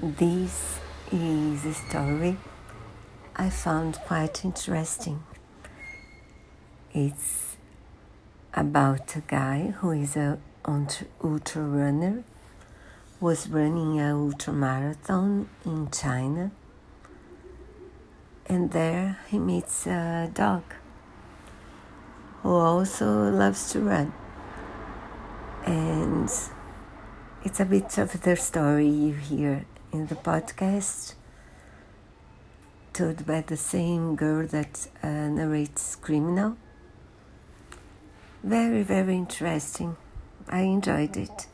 This is a story I found quite interesting. It's about a guy who is a ultra runner, was running a ultra marathon in China, and there he meets a dog who also loves to run. And it's a bit of their story you hear in the podcast, told by the same girl that uh, narrates Criminal. Very, very interesting. I enjoyed it.